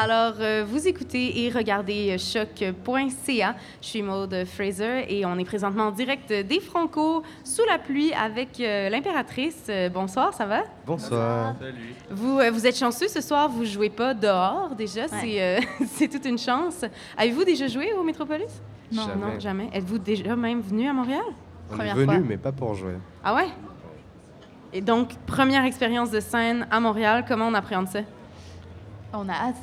Alors, euh, vous écoutez et regardez choc.ca. Je suis Maude Fraser et on est présentement en direct des Franco sous la pluie avec euh, l'impératrice. Euh, bonsoir, ça va? Bonsoir. Vous, euh, vous êtes chanceux ce soir, vous jouez pas dehors déjà, c'est euh, c'est toute une chance. Avez-vous déjà joué au Métropolis? Non. non, Jamais. jamais. Êtes-vous déjà même venu à Montréal? On Première est venu, fois. mais pas pour jouer. Ah ouais? Et donc, première expérience de scène à Montréal, comment on appréhende ça? On a hâte.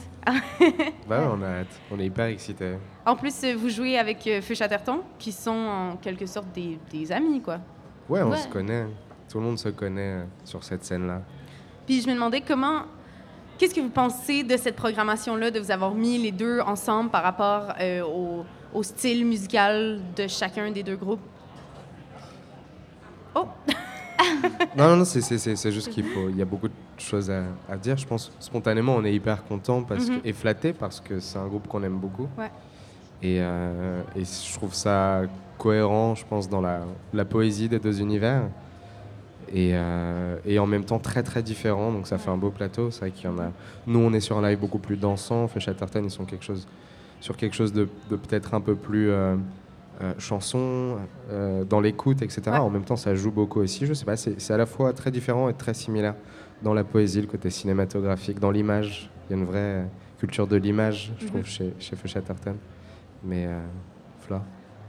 Bah ouais, on a hâte. On est hyper excités. En plus, euh, vous jouez avec euh, Feu Chatterton, qui sont en quelque sorte des, des amis, quoi. Ouais, on Ouais. se connaît. Tout le monde se connaît euh, sur cette scène-là. Puis je me demandais comment. Qu'est-ce que vous pensez de cette programmation-là, de vous avoir mis les deux ensemble par rapport euh, au, au style musical de chacun des deux groupes? Oh! Non, non, non, c'est- juste qu'il faut. Il y a beaucoup de choses à, à dire. Je pense spontanément, on est hyper content parce que, et flatté parce que c'est un groupe qu'on aime beaucoup. Ouais. Et, euh, et je trouve ça cohérent, je pense, dans la, la poésie des deux univers. Et, euh, et en même temps très très différent, donc ça fait un beau plateau. C'est vrai qu'il y en a. Nous, on est sur un live beaucoup plus dansant. Fait Chatterton, ils sont quelque chose, sur quelque chose de, de peut-être un peu plus euh, euh, chanson, euh, dans l'écoute, etc. Ouais. En même temps, ça joue beaucoup aussi. Je sais pas, c'est à la fois très différent et très similaire dans la poésie, le côté cinématographique, dans l'image. Il y a une vraie culture de l'image, je Mhm. trouve, chez, chez. Mais euh, Fla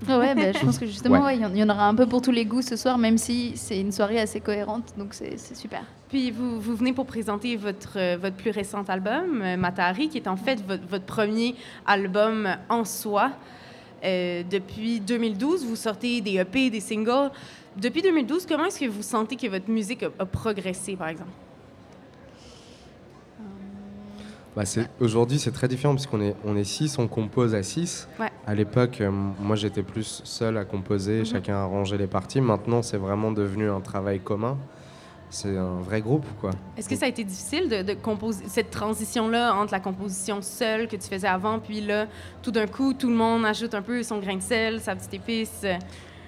Ah ouais, bah, je pense que justement, Ouais. ouais, il y en- il y, en aura un peu pour tous les goûts ce soir, même si c'est une soirée assez cohérente, donc c'est c'est super. Puis vous, vous venez pour présenter votre, euh, votre plus récent album, euh, Matahari, qui est en fait votre, votre premier album en soi. Euh, depuis 2012, vous sortez des EP, des singles. Depuis 2012, comment est-ce que vous sentez que votre musique a, a progressé, par exemple? Bah, c'est- Aujourd'hui, c'est très différent parce qu'on est, on est six, on compose à six. Ouais. À l'époque, euh, moi, j'étais plus seul à composer, Mhm. chacun arrangeait les parties. Maintenant, c'est vraiment devenu un travail commun. C'est un vrai groupe, quoi. Est-ce que ça a été difficile de, de composer cette transition-là entre la composition seule que tu faisais avant, puis là, tout d'un coup, tout le monde ajoute un peu son grain de sel, sa petite épice?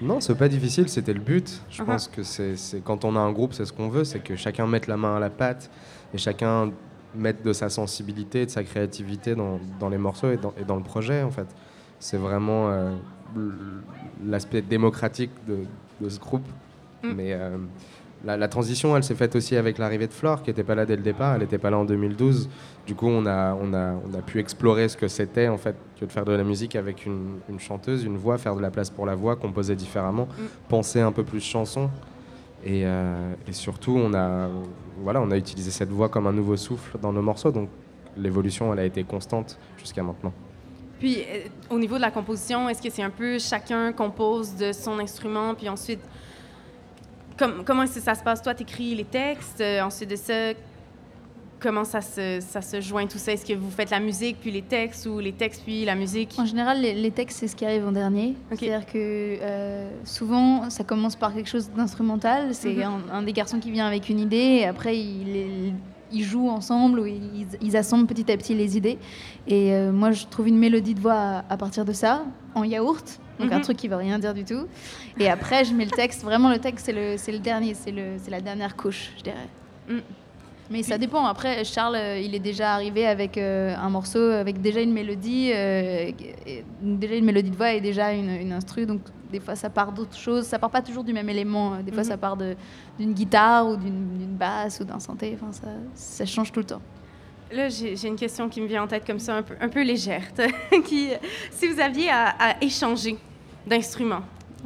Non, c'est pas difficile, c'était le but. Je Mhm. pense que c'est quand on a un groupe, c'est ce qu'on veut, c'est que chacun mette la main à la pâte et chacun mette de sa sensibilité, de sa créativité dans, dans les morceaux et dans, et dans le projet, en fait. C'est vraiment euh, l'aspect démocratique de, de ce groupe. Mm. Mais euh, la, la transition, elle s'est faite aussi avec l'arrivée de Flore, qui n'était pas là dès le départ. Elle n'était pas là en 2012. Du coup, on a, on a, on a pu explorer ce que c'était, en fait, que de faire de la musique avec une, une chanteuse, une voix, faire de la place pour la voix, composer différemment, Mm. penser un peu plus chanson. Et, euh, et surtout, on a, voilà, on a utilisé cette voix comme un nouveau souffle dans nos morceaux. Donc, l'évolution, elle a été constante jusqu'à maintenant. Puis, euh, au niveau de la composition, est-ce que c'est un peu chacun compose de son instrument, puis ensuite, comme- comment est-ce que ça se passe? Toi, tu écris les textes, euh, ensuite de ça, comment ça se, ça se joint tout ça? Est-ce que vous faites la musique, puis les textes, ou les textes, puis la musique? En général, les, les textes, c'est ce qui arrive en dernier. C'est-à-dire que euh, souvent, ça commence par quelque chose d'instrumental. C'est Mhm. un, un des garçons qui vient avec une idée, et après, ils, ils jouent ensemble, ou ils, ils assemblent petit à petit les idées. Et euh, moi, je trouve une mélodie de voix à, à partir de ça, en yaourt. Donc un Mhm. truc qui veut rien dire du tout. Et après, je mets le texte. Vraiment, le texte, c'est le, c'est le dernier, c'est le, c'est la dernière couche, je dirais. Mm. Mais ça dépend. Après, Charles, euh, il est déjà arrivé avec euh, un morceau avec déjà une mélodie, euh, et- déjà une mélodie de voix et déjà une, une instru. Donc des fois, ça part d'autres choses. Ça part pas toujours du même élément. Des fois, Mhm. ça part d'une guitare ou d'une basse ou d'un synthé. Enfin, ça, ça change tout le temps. Là, j'ai j'ai une question qui me vient en tête comme ça, un peu, un peu légère. qui, si vous aviez à, à échanger d'instruments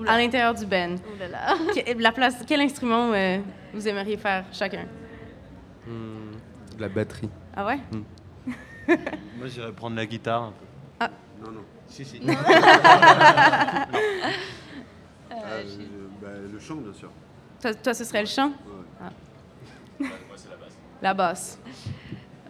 à l'intérieur du band, Oh là là. que- la place, quel instrument euh, vous aimeriez faire chacun? Hmm, de la batterie. Ah ouais? Moi, j'irais prendre la guitare un peu. Ah. Non, non. Si, si. Euh, bah, le chant, bien sûr. Toi, toi, ce serait le chant? Ouais. Ah. La basse.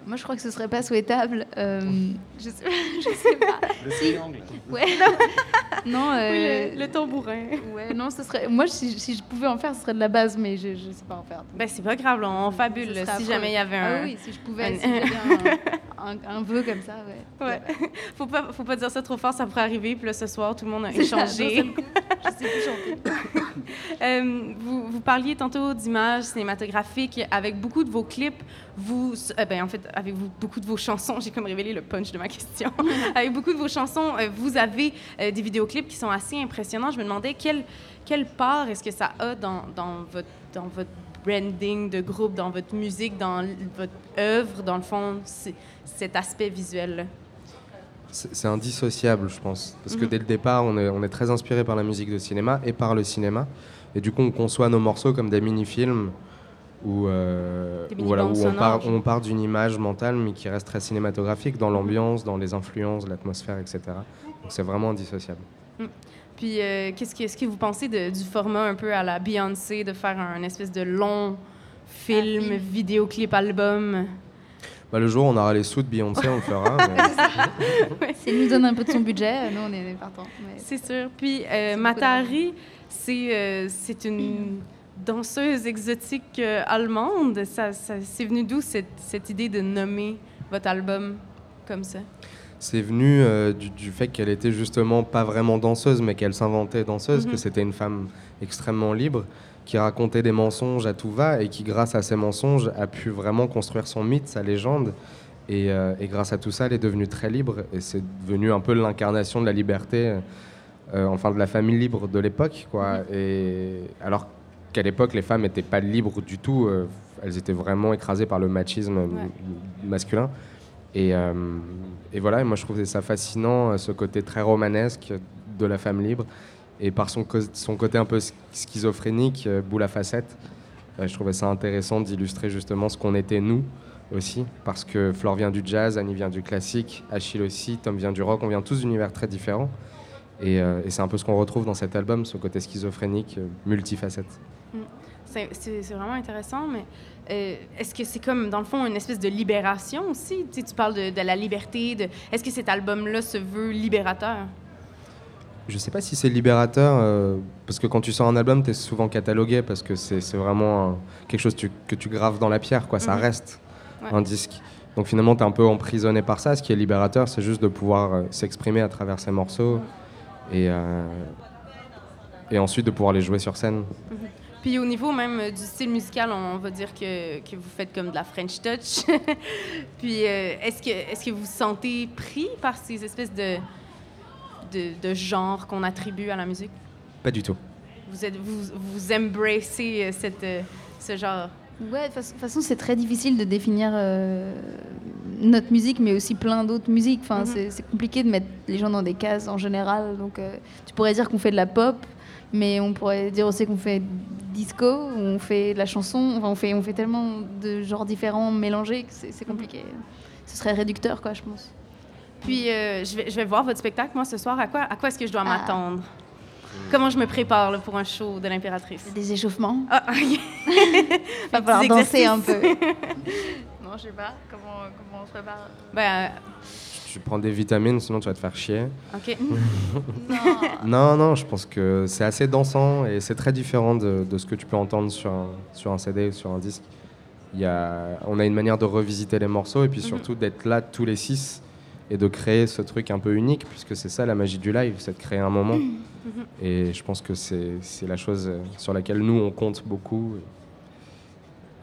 Moi, je crois que ce serait pas souhaitable. Euh, je, sais, je sais pas. Le triangle. Ouais. non. euh, Oui, le, le tambourin. Ouais, non, ce serait. Moi, si, si je pouvais en faire, ce serait de la base, mais je, je sais pas en faire. Ben, c'est pas grave, là, on fabule si affreux. jamais il y avait un... Ah oui, si je pouvais, un- si j'avais un, vœu comme ça, ouais. Ouais. faut, pas, faut pas dire ça trop fort, ça pourrait arriver. Puis là, ce soir, tout le monde a échangé. Je sais plus chanter. Euh, vous, vous parliez tantôt d'images cinématographiques avec beaucoup de vos clips. Vous, euh, ben, en fait, avec vous, beaucoup de vos chansons, j'ai comme révélé le punch de ma question. avec beaucoup de vos chansons, euh, vous avez euh, des vidéoclips qui sont assez impressionnants. Je me demandais quelle, quelle part est-ce que ça a dans, dans, votre, dans votre branding de groupe, dans votre musique, dans votre œuvre, dans le fond, cet aspect visuel-là? C'est indissociable, je pense. Parce que Mhm. dès le départ, on est, on est très inspiré par la musique de cinéma et par le cinéma. Et du coup, on conçoit nos morceaux comme des mini-films où, euh, où voilà, où on part, sonores. on part d'une image mentale, mais qui reste très cinématographique dans l'ambiance, dans les influences, l'atmosphère, etc. Donc c'est vraiment indissociable. Puis, euh, qu'est-ce, que, vous pensez de- du format un peu à la Beyoncé, de faire un espèce de long film, film. vidéoclip, album? Bah, le jour où on aura les sous de Beyoncé, on le fera. mais- Si elle nous donne un peu de son budget, nous on est partants. Mais C'est sûr. Puis, euh, Matari, c'est, euh, c'est une danseuse exotique euh, allemande. Ça, ça- c'est venu d'où cette, cette idée de nommer votre album comme ça? C'est venu euh, du, du fait qu'elle était justement pas vraiment danseuse, mais qu'elle s'inventait danseuse, Mhm. que c'était une femme extrêmement libre, qui racontait des mensonges à tout va et qui, grâce à ces mensonges, a pu vraiment construire son mythe, sa légende. Et, euh, et grâce à tout ça, elle est devenue très libre et c'est devenu un peu l'incarnation de la liberté, euh, enfin de la famille libre de l'époque, quoi. Et alors qu'à l'époque, les femmes n'étaient pas libres du tout, elles étaient vraiment écrasées par le machisme masculin. Et, et voilà, moi je trouvais ça fascinant, euh, ce côté très romanesque de la femme libre. Et par son, son côté un peu sch- schizophrénique, euh, boule à facettes, euh, je trouvais ça intéressant d'illustrer justement ce qu'on était nous aussi. Parce que Flore vient du jazz, Annie vient du classique, Achille aussi, Tom vient du rock, on vient tous d'univers très différents. Et, c'est un peu ce qu'on retrouve dans cet album, ce côté schizophrénique, multifacette. C'est, c'est- vraiment intéressant, mais euh, est-ce que c'est comme, dans le fond, une espèce de libération aussi? Tu, sais, tu parles de, de la liberté. De, est-ce que cet album-là se veut libérateur? Je sais pas si c'est libérateur, euh, parce que quand tu sors un album, tu es souvent catalogué, parce que c'est vraiment un- quelque chose tu- que tu graves dans la pierre, quoi. ça Mhm. reste Ouais. un disque. Donc finalement, tu es un peu emprisonné par ça. Ce qui est libérateur, c'est juste de pouvoir euh, s'exprimer à travers ces morceaux et, euh, et ensuite de pouvoir les jouer sur scène. Puis au niveau même euh, du style musical, on va dire que, que vous faites comme de la French touch. Puis euh, est-ce que, est-ce que vous vous sentez pris par ces espèces de, de, de genres qu'on attribue à la musique? Pas du tout. Vous, êtes, vous, vous embracez euh, cette, ce genre? Ouais, de toute façon, c'est très difficile de définir euh, notre musique, mais aussi plein d'autres musiques. Enfin, Mhm. c'est- c'est compliqué de mettre les gens dans des cases en général. Donc, euh, tu pourrais dire qu'on fait de la pop, mais on pourrait dire aussi qu'on fait disco, on fait de la chanson. Enfin, on fait, on fait tellement de genres différents mélangés que c'est compliqué. Ce serait réducteur, quoi, je pense. Puis euh, je, vais, je vais voir votre spectacle, moi, ce soir. À quoi, à quoi est-ce que je dois Ah. m'attendre? Comment je me prépare là, pour un show de l'impératrice? Des échauffements. Ah, ok. Va falloir danser un peu. non, je sais pas. Comment, comment on se prépare? Ben, Tu prends des vitamines, sinon tu vas te faire chier. ok. Non. Non, non, je pense que c'est assez dansant et c'est très différent de, de ce que tu peux entendre sur un, sur un CD ou sur un disque. Il y a, on a une manière de revisiter les morceaux et puis surtout d'être là tous les six et de créer ce truc un peu unique, puisque c'est ça la magie du live, c'est de créer un moment. Et je pense que c'est c'est la chose sur laquelle nous, on compte beaucoup.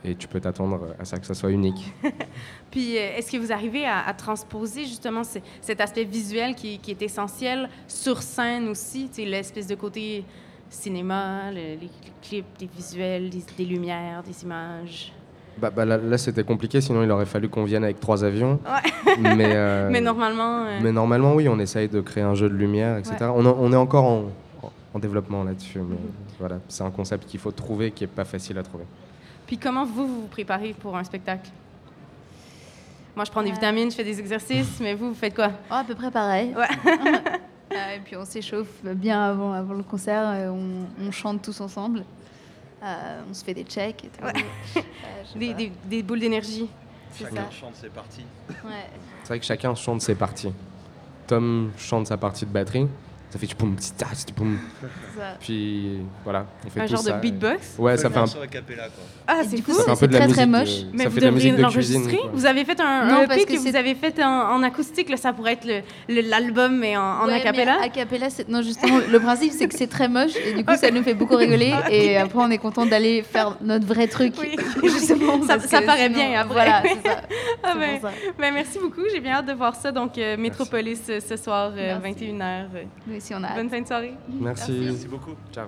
Et tu peux t'attendre à ça, que ça soit unique. Puis, euh, est-ce que vous arrivez à, à transposer justement ce- cet aspect visuel qui, qui est essentiel sur scène aussi, l'espèce de côté cinéma, le- les clips, des visuels, des, des lumières, des images. Bah, bah, là, là, c'était compliqué, sinon il aurait fallu qu'on vienne avec trois avions. Ouais. Mais, euh, Mais normalement, euh, Mais normalement, oui, on essaye de créer un jeu de lumière, etc. Ouais. On, est encore en, en développement là-dessus. Mais voilà, c'est un concept qu'il faut trouver, qui est pas facile à trouver. Puis comment vous vous préparez pour un spectacle? Moi, je prends des Euh. vitamines, je fais des exercices, mais vous, vous faites quoi? Oh, à peu près pareil. Ouais. Euh, et puis on s'échauffe bien avant, avant le concert, euh, on, on chante tous ensemble, Euh, on se fait des checks et tout. Ouais. Euh, je sais des, des, des boules d'énergie. Chacun ça. chante ses parties. Ouais. C'est vrai que chacun chante ses parties. Tom chante sa partie de batterie, Ça fait tchoum, tsi, ta, tsi, poum. Ça. Puis voilà, on fait Un tout genre ça. de beatbox. Ouais, ça le fait un, quoi. Ah, c'est du cool. ça fait un c'est peu de la très, musique. très de- moche. Mais ça vous fait de la musique devriez de cuisine. quoi. Vous avez fait un, Non, un parce EP que vous avez fait en, en acoustique. Là, ça pourrait être le- le- l'album, mais en, en Ouais, acapella. mais acapella, c'est- non justement, le principe c'est que c'est très moche et du coup ça nous fait beaucoup rigoler et après on est content d'aller faire notre vrai truc. Oui. Justement, Ça- ça paraît sinon- bien après. Voilà, c'est ça. Ah, C'est ben, ça. ben, merci beaucoup. J'ai bien hâte de voir ça. Donc, euh, Métropolis euh, ce soir, euh, Merci. 21h. Nous aussi on a hâte. Bonne fin de soirée. Merci. Merci beaucoup. Ciao.